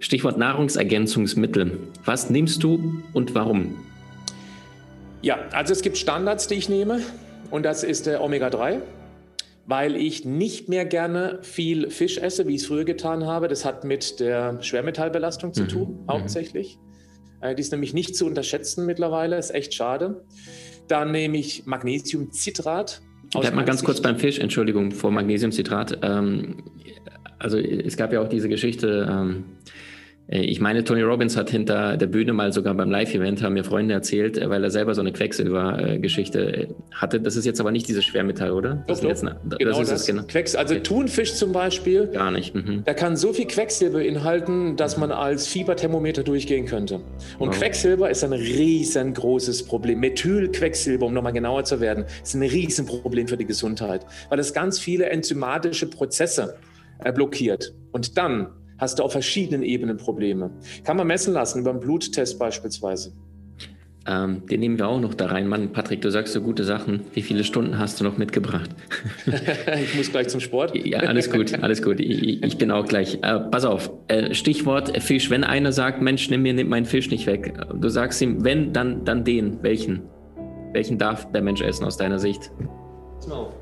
Stichwort Nahrungsergänzungsmittel. Was nimmst du und warum? Ja, also es gibt Standards, die ich nehme und das ist der Omega-3, weil ich nicht mehr gerne viel Fisch esse, wie ich es früher getan habe. Das hat mit der Schwermetallbelastung zu mhm. tun, mhm. hauptsächlich. Mhm. Die ist nämlich nicht zu unterschätzen mittlerweile, ist echt schade. Dann nehme ich Magnesiumcitrat. Bleib mal ganz kurz beim Fisch, Entschuldigung, vor Magnesiumcitrat. Ähm, also es gab ja auch diese Geschichte, ähm, äh, ich meine, Tony Robbins hat hinter der Bühne mal sogar beim Live-Event, haben mir Freunde erzählt, äh, weil er selber so eine Quecksilber-Geschichte äh, hatte. Das ist jetzt aber nicht dieses Schwermetall, oder? Das, doch, doch. Eine, genau das ist das. Es, genau. Quecks, also okay. Thunfisch zum Beispiel. Gar nicht. Mhm. Da kann so viel Quecksilber inhalten, dass man als Fieberthermometer durchgehen könnte. Und wow. Quecksilber ist ein riesengroßes Problem. Methylquecksilber, um nochmal genauer zu werden, ist ein Riesenproblem für die Gesundheit, weil es ganz viele enzymatische Prozesse blockiert. Und dann hast du auf verschiedenen Ebenen Probleme. Kann man messen lassen über einen Bluttest beispielsweise. Ähm, den nehmen wir auch noch da rein. Mann, Patrick, du sagst so gute Sachen. Wie viele Stunden hast du noch mitgebracht? ich muss gleich zum Sport. ja, alles gut, alles gut. Ich, ich bin auch gleich. Äh, pass auf, äh, Stichwort Fisch. Wenn einer sagt, Mensch, nimm mir nimm meinen Fisch nicht weg. Du sagst ihm, wenn, dann, dann den. Welchen? Welchen darf der Mensch essen aus deiner Sicht? Pass mal auf.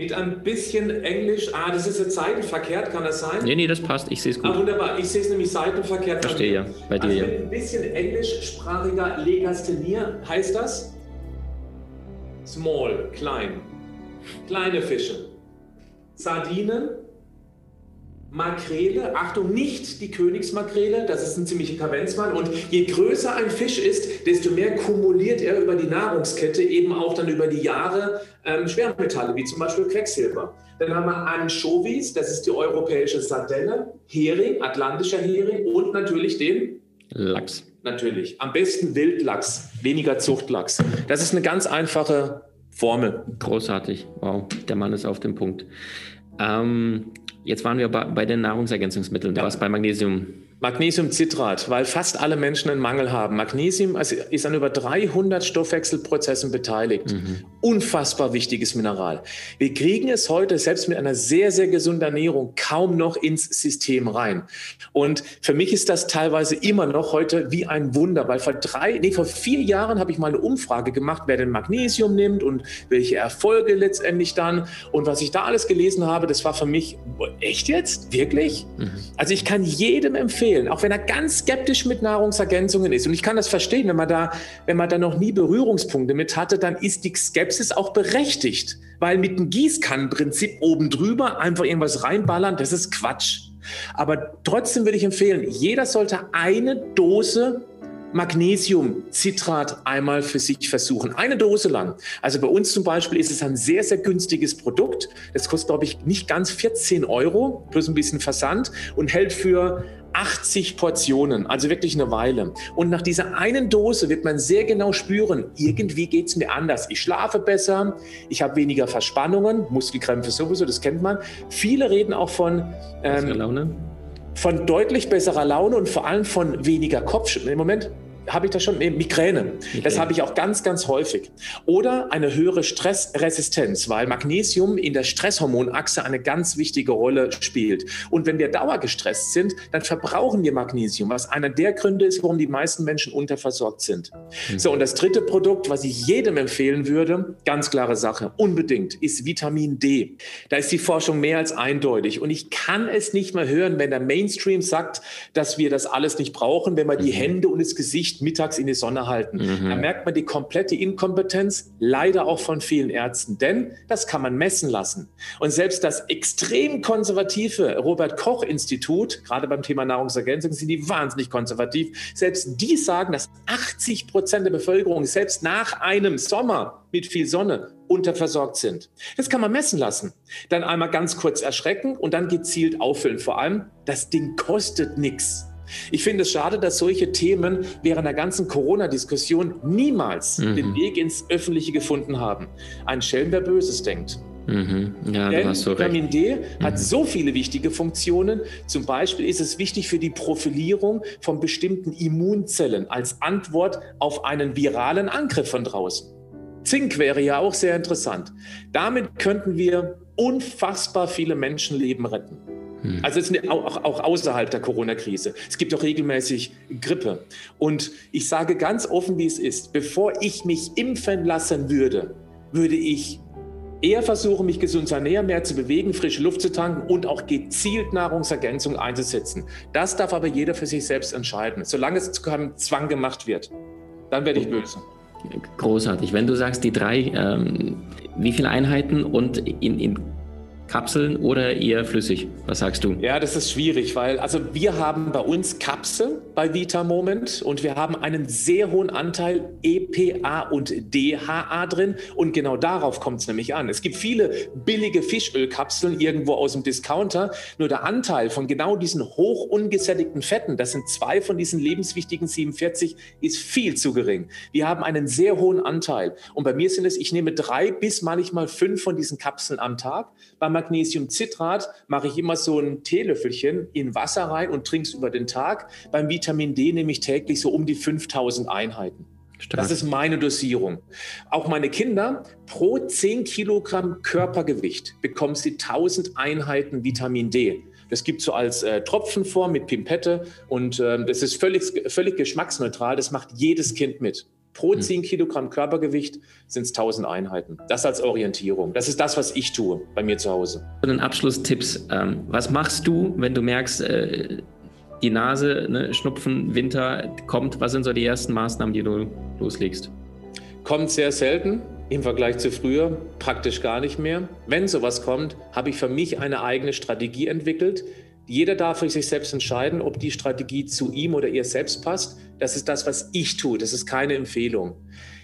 Mit ein bisschen Englisch. Ah, das ist jetzt seitenverkehrt, kann das sein? Nee, nee, das passt. Ich sehe es gut. Ah, wunderbar. Ich sehe es nämlich seitenverkehrt. Verstehe ja. Bei dir also ja. Mit ein bisschen englischsprachiger Legasthenie heißt das small, klein. Kleine Fische. Sardinen, Makrele, Achtung, nicht die Königsmakrele, das ist ein ziemlicher Kavenzmann. Und je größer ein Fisch ist, desto mehr kumuliert er über die Nahrungskette, eben auch dann über die Jahre ähm, Schwermetalle, wie zum Beispiel Quecksilber. Dann haben wir Anchovies, das ist die europäische Sardelle, Hering, atlantischer Hering und natürlich den Lachs. Natürlich. Am besten Wildlachs, weniger Zuchtlachs. Das ist eine ganz einfache Formel. Großartig. Wow, der Mann ist auf dem Punkt. Ähm, Jetzt waren wir bei, den Nahrungsergänzungsmitteln. Du ja. warst bei Magnesium. Magnesiumcitrat, weil fast alle Menschen einen Mangel haben. Magnesium ist an über 300 Stoffwechselprozessen beteiligt. Mhm. Unfassbar wichtiges Mineral. Wir kriegen es heute selbst mit einer sehr, sehr gesunden Ernährung kaum noch ins System rein. Und für mich ist das teilweise immer noch heute wie ein Wunder, weil vor drei, nee, vor vier Jahren habe ich mal eine Umfrage gemacht, wer denn Magnesium nimmt und welche Erfolge letztendlich dann. Und was ich da alles gelesen habe, das war für mich, echt jetzt? Wirklich? Mhm. Also ich kann jedem empfehlen, empfehlen, auch wenn er ganz skeptisch mit Nahrungsergänzungen ist. Und ich kann das verstehen, wenn man da, wenn man da noch nie Berührungspunkte mit hatte, dann ist die Skepsis auch berechtigt. Weil mit dem Gießkannenprinzip oben drüber einfach irgendwas reinballern, das ist Quatsch. Aber trotzdem würde ich empfehlen, jeder sollte eine Dose Magnesiumcitrat einmal für sich versuchen. Eine Dose lang. Also bei uns zum Beispiel ist es ein sehr, sehr günstiges Produkt. Das kostet, glaube ich, nicht ganz 14 Euro plus ein bisschen Versand und hält für 80 Portionen, also wirklich eine Weile. Und nach dieser einen Dose wird man sehr genau spüren, irgendwie geht es mir anders. Ich schlafe besser, ich habe weniger Verspannungen, Muskelkrämpfe sowieso, das kennt man. Viele reden auch von, ähm, von deutlich besserer Laune und vor allem von weniger Kopfschmerzen. Im Moment habe ich das schon, Migräne. Migräne. Das habe ich auch ganz, ganz häufig. Oder eine höhere Stressresistenz, weil Magnesium in der Stresshormonachse eine ganz wichtige Rolle spielt. Und wenn wir dauergestresst sind, dann verbrauchen wir Magnesium, was einer der Gründe ist, warum die meisten Menschen unterversorgt sind. Mhm. So, und das dritte Produkt, was ich jedem empfehlen würde, ganz klare Sache, unbedingt, ist Vitamin D. Da ist die Forschung mehr als eindeutig. Und ich kann es nicht mehr hören, wenn der Mainstream sagt, dass wir das alles nicht brauchen, wenn wir die mhm. Hände und das Gesicht mittags in die Sonne halten. Mhm. Da merkt man die komplette Inkompetenz, leider auch von vielen Ärzten, denn das kann man messen lassen. Und selbst das extrem konservative Robert Koch Institut, gerade beim Thema Nahrungsergänzung, sind die wahnsinnig konservativ. Selbst die sagen, dass 80 Prozent der Bevölkerung selbst nach einem Sommer mit viel Sonne unterversorgt sind. Das kann man messen lassen. Dann einmal ganz kurz erschrecken und dann gezielt auffüllen. Vor allem, das Ding kostet nichts. Ich finde es schade, dass solche Themen während der ganzen Corona-Diskussion niemals mhm. den Weg ins Öffentliche gefunden haben. Ein Schelm, wer Böses denkt. Mhm. Ja, Denn Vitamin D mhm. hat so viele wichtige Funktionen. Zum Beispiel ist es wichtig für die Profilierung von bestimmten Immunzellen als Antwort auf einen viralen Angriff von draußen. Zink wäre ja auch sehr interessant. Damit könnten wir unfassbar viele Menschenleben retten. Hm. Also es ist auch, auch außerhalb der Corona-Krise. Es gibt auch regelmäßig Grippe. Und ich sage ganz offen, wie es ist. Bevor ich mich impfen lassen würde, würde ich eher versuchen, mich gesund zu ernähren, mehr zu bewegen, frische Luft zu tanken und auch gezielt Nahrungsergänzung einzusetzen. Das darf aber jeder für sich selbst entscheiden. Solange es zu keinem Zwang gemacht wird, dann werde ich böse. Großartig. Wenn du sagst, die drei, ähm, wie viele Einheiten und in, in Kapseln oder eher flüssig? Was sagst du? Ja, das ist schwierig, weil also wir haben bei uns Kapseln bei Vita Moment und wir haben einen sehr hohen Anteil EPA und DHA drin und genau darauf kommt es nämlich an. Es gibt viele billige Fischölkapseln irgendwo aus dem Discounter, nur der Anteil von genau diesen hoch ungesättigten Fetten, das sind zwei von diesen lebenswichtigen 47, ist viel zu gering. Wir haben einen sehr hohen Anteil und bei mir sind es, ich nehme drei bis manchmal fünf von diesen Kapseln am Tag. Beim Magnesiumcitrat mache ich immer so ein Teelöffelchen in Wasser rein und trinke es über den Tag. Beim Vitamin D nehme ich täglich so um die 5000 Einheiten. Stark. Das ist meine Dosierung. Auch meine Kinder, pro 10 Kilogramm Körpergewicht bekommen sie 1000 Einheiten Vitamin D. Das gibt es so als äh, Tropfenform mit Pimpette und äh, das ist völlig, völlig geschmacksneutral. Das macht jedes Kind mit. Pro 10 hm. Kilogramm Körpergewicht sind es 1000 Einheiten. Das als Orientierung. Das ist das, was ich tue bei mir zu Hause. Und ein Abschlusstipps. Ähm, was machst du, wenn du merkst, äh, die Nase, ne, Schnupfen, Winter kommt? Was sind so die ersten Maßnahmen, die du loslegst? Kommt sehr selten im Vergleich zu früher, praktisch gar nicht mehr. Wenn sowas kommt, habe ich für mich eine eigene Strategie entwickelt, jeder darf für sich selbst entscheiden, ob die Strategie zu ihm oder ihr selbst passt. Das ist das, was ich tue. Das ist keine Empfehlung.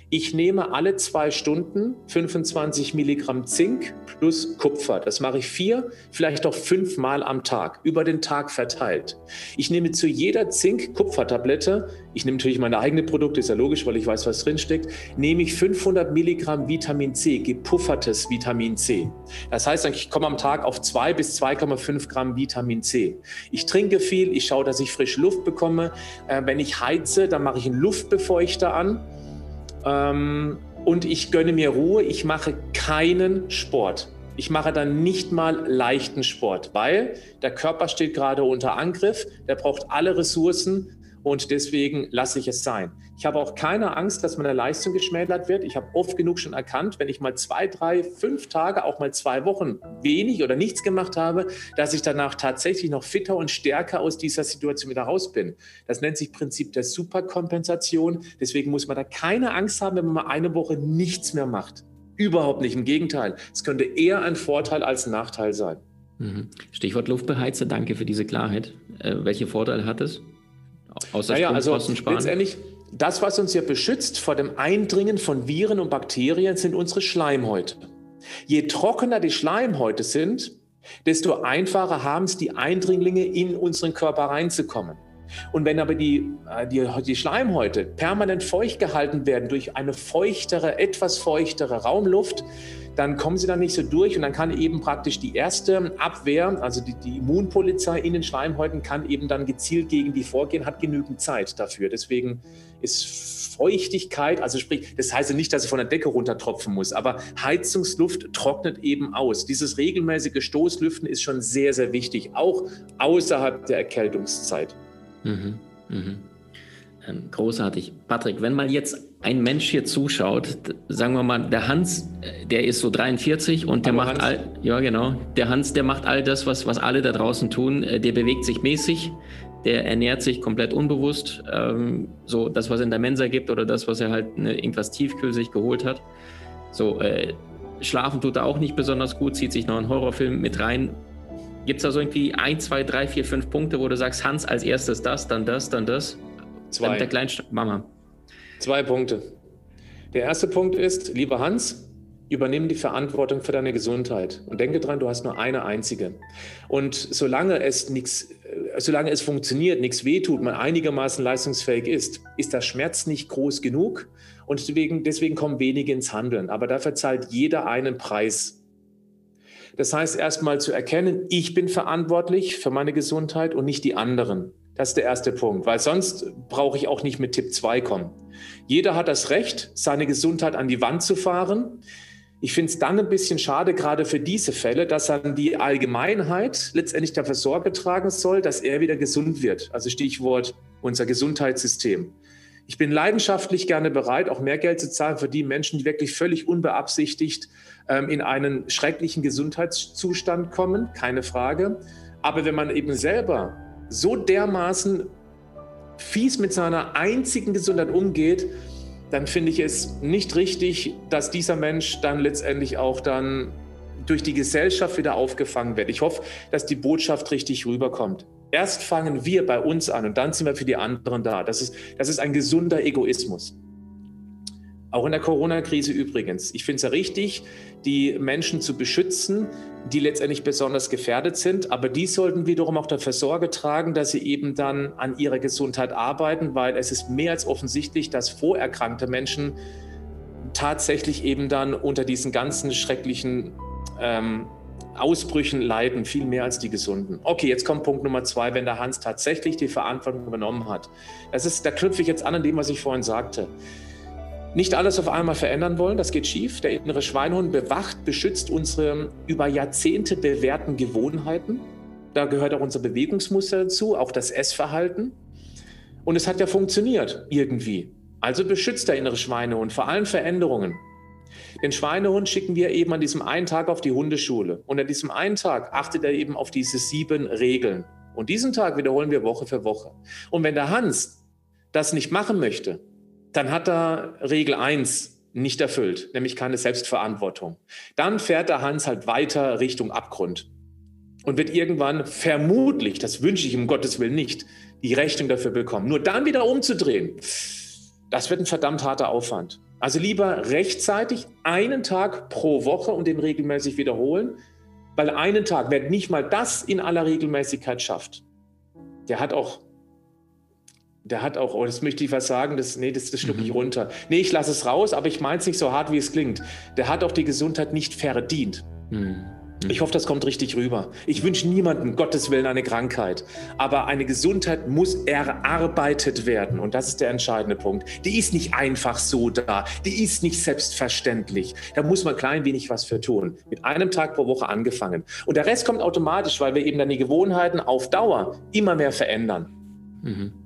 Ich nehme alle zwei Stunden 25 Milligramm Zink plus Kupfer. Das mache ich vier, vielleicht auch fünfmal am Tag, über den Tag verteilt. Ich nehme zu jeder Zink-Kupfertablette, ich nehme natürlich meine eigenen Produkte, ist ja logisch, weil ich weiß, was drinsteckt, nehme ich 500 Milligramm Vitamin C, gepuffertes Vitamin C. Das heißt, ich komme am Tag auf 2 bis 2,5 Gramm Vitamin C. Ich trinke viel, ich schaue, dass ich frische Luft bekomme. Äh, wenn ich heize, dann mache ich einen Luftbefeuchter an ähm, und ich gönne mir Ruhe. Ich mache keinen Sport. Ich mache dann nicht mal leichten Sport, weil der Körper steht gerade unter Angriff. Der braucht alle Ressourcen und deswegen lasse ich es sein. Ich habe auch keine Angst, dass meine Leistung geschmälert wird. Ich habe oft genug schon erkannt, wenn ich mal zwei, drei, fünf Tage, auch mal zwei Wochen wenig oder nichts gemacht habe, dass ich danach tatsächlich noch fitter und stärker aus dieser Situation wieder raus bin. Das nennt sich Prinzip der Superkompensation. Deswegen muss man da keine Angst haben, wenn man mal eine Woche nichts mehr macht. Überhaupt nicht. Im Gegenteil. Es könnte eher ein Vorteil als ein Nachteil sein. Mhm. Stichwort Luftbeheizer. Danke für diese Klarheit. Äh, welche Vorteile hat es? Außer naja, also letztendlich, das, was uns ja beschützt vor dem Eindringen von Viren und Bakterien, sind unsere Schleimhäute. Je trockener die Schleimhäute sind, desto einfacher haben es die Eindringlinge in unseren Körper reinzukommen. Und wenn aber die, äh, die, die Schleimhäute permanent feucht gehalten werden durch eine feuchtere, etwas feuchtere Raumluft, dann kommen sie dann nicht so durch und dann kann eben praktisch die erste Abwehr, also die, die, Immunpolizei in den Schleimhäuten, kann eben dann gezielt gegen die vorgehen, hat genügend Zeit dafür. Deswegen ist Feuchtigkeit, also sprich, das heißt nicht, dass ich von der Decke runtertropfen muss, aber Heizungsluft trocknet eben aus. Dieses regelmäßige Stoßlüften ist schon sehr, sehr wichtig, auch außerhalb der Erkältungszeit. Mhm, mhm. Ähm, großartig. Patrick, wenn mal jetzt ein Mensch hier zuschaut, sagen wir mal, der Hans, äh, der ist so 43 und der Hallo macht all, ja genau, der Hans, der macht all das, was, was alle da draußen tun, äh, der bewegt sich mäßig, der ernährt sich komplett unbewusst, ähm, so das, was in der Mensa gibt oder das, was er halt ne, irgendwas Tiefkühl sich geholt hat. So, äh, schlafen tut er auch nicht besonders gut, zieht sich noch einen Horrorfilm mit rein. Gibt es da so irgendwie ein, zwei, drei, vier, fünf Punkte, wo du sagst, Hans, als erstes das, dann das, dann das? Zwei. Dann der Kleinst Mama. Zwei Punkte. Der erste Punkt ist, lieber Hans, übernimm die Verantwortung für deine Gesundheit und denke dran, du hast nur eine einzige. Und solange es nichts solange es funktioniert, nichts wehtut, man einigermaßen leistungsfähig ist, ist der Schmerz nicht groß genug und deswegen, deswegen kommen wenige ins Handeln. Aber dafür zahlt jeder einen Preis. Das heißt, erstmal zu erkennen, ich bin verantwortlich für meine Gesundheit und nicht die anderen. Das ist der erste Punkt, weil sonst brauche ich auch nicht mit Tipp 2 kommen. Jeder hat das Recht, seine Gesundheit an die Wand zu fahren. Ich finde es dann ein bisschen schade, gerade für diese Fälle, dass dann die Allgemeinheit letztendlich dafür Sorge tragen soll, dass er wieder gesund wird. Also Stichwort unser Gesundheitssystem. Ich bin leidenschaftlich gerne bereit, auch mehr Geld zu zahlen für die Menschen, die wirklich völlig unbeabsichtigt ähm, in einen schrecklichen Gesundheitszustand kommen, keine Frage. Aber wenn man eben selber so dermaßen fies mit seiner einzigen Gesundheit umgeht, dann finde ich es nicht richtig, dass dieser Mensch dann letztendlich auch dann durch die Gesellschaft wieder aufgefangen wird. Ich hoffe, dass die Botschaft richtig rüberkommt. Erst fangen wir bei uns an und dann sind wir für die anderen da. Das ist, das ist ein gesunder Egoismus. Auch in der Corona-Krise übrigens. Ich finde es ja richtig, die Menschen zu beschützen, die letztendlich besonders gefährdet sind. Aber die sollten wiederum auch dafür Sorge tragen, dass sie eben dann an ihrer Gesundheit arbeiten, weil es ist mehr als offensichtlich, dass vorerkrankte Menschen tatsächlich eben dann unter diesen ganzen schrecklichen ähm, Ausbrüchen leiden, viel mehr als die Gesunden. Okay, jetzt kommt Punkt Nummer zwei, wenn der Hans tatsächlich die Verantwortung übernommen hat. Das ist, da knüpfe ich jetzt an an dem, was ich vorhin sagte. Nicht alles auf einmal verändern wollen, das geht schief. Der innere Schweinhund bewacht, beschützt unsere über Jahrzehnte bewährten Gewohnheiten. Da gehört auch unser Bewegungsmuster dazu, auch das Essverhalten. Und es hat ja funktioniert irgendwie. Also beschützt der innere Schweinehund vor allen Veränderungen. Den Schweinehund schicken wir eben an diesem einen Tag auf die Hundeschule. Und an diesem einen Tag achtet er eben auf diese sieben Regeln. Und diesen Tag wiederholen wir Woche für Woche. Und wenn der Hans das nicht machen möchte, dann hat er Regel 1 nicht erfüllt, nämlich keine Selbstverantwortung. Dann fährt der Hans halt weiter Richtung Abgrund und wird irgendwann vermutlich, das wünsche ich um Gottes Willen nicht, die Rechnung dafür bekommen. Nur dann wieder umzudrehen, das wird ein verdammt harter Aufwand. Also lieber rechtzeitig einen Tag pro Woche und den regelmäßig wiederholen, weil einen Tag, wer nicht mal das in aller Regelmäßigkeit schafft, der hat auch, der hat auch, oh, das möchte ich was sagen, das, nee, das, das schlucke ich mhm. runter. Nee, ich lasse es raus, aber ich meine es nicht so hart, wie es klingt. Der hat auch die Gesundheit nicht verdient. Mhm. Mhm. Ich hoffe, das kommt richtig rüber. Ich wünsche niemandem, Gottes Willen, eine Krankheit. Aber eine Gesundheit muss erarbeitet werden. Und das ist der entscheidende Punkt. Die ist nicht einfach so da. Die ist nicht selbstverständlich. Da muss man klein wenig was für tun. Mit einem Tag pro Woche angefangen. Und der Rest kommt automatisch, weil wir eben dann die Gewohnheiten auf Dauer immer mehr verändern. Mhm.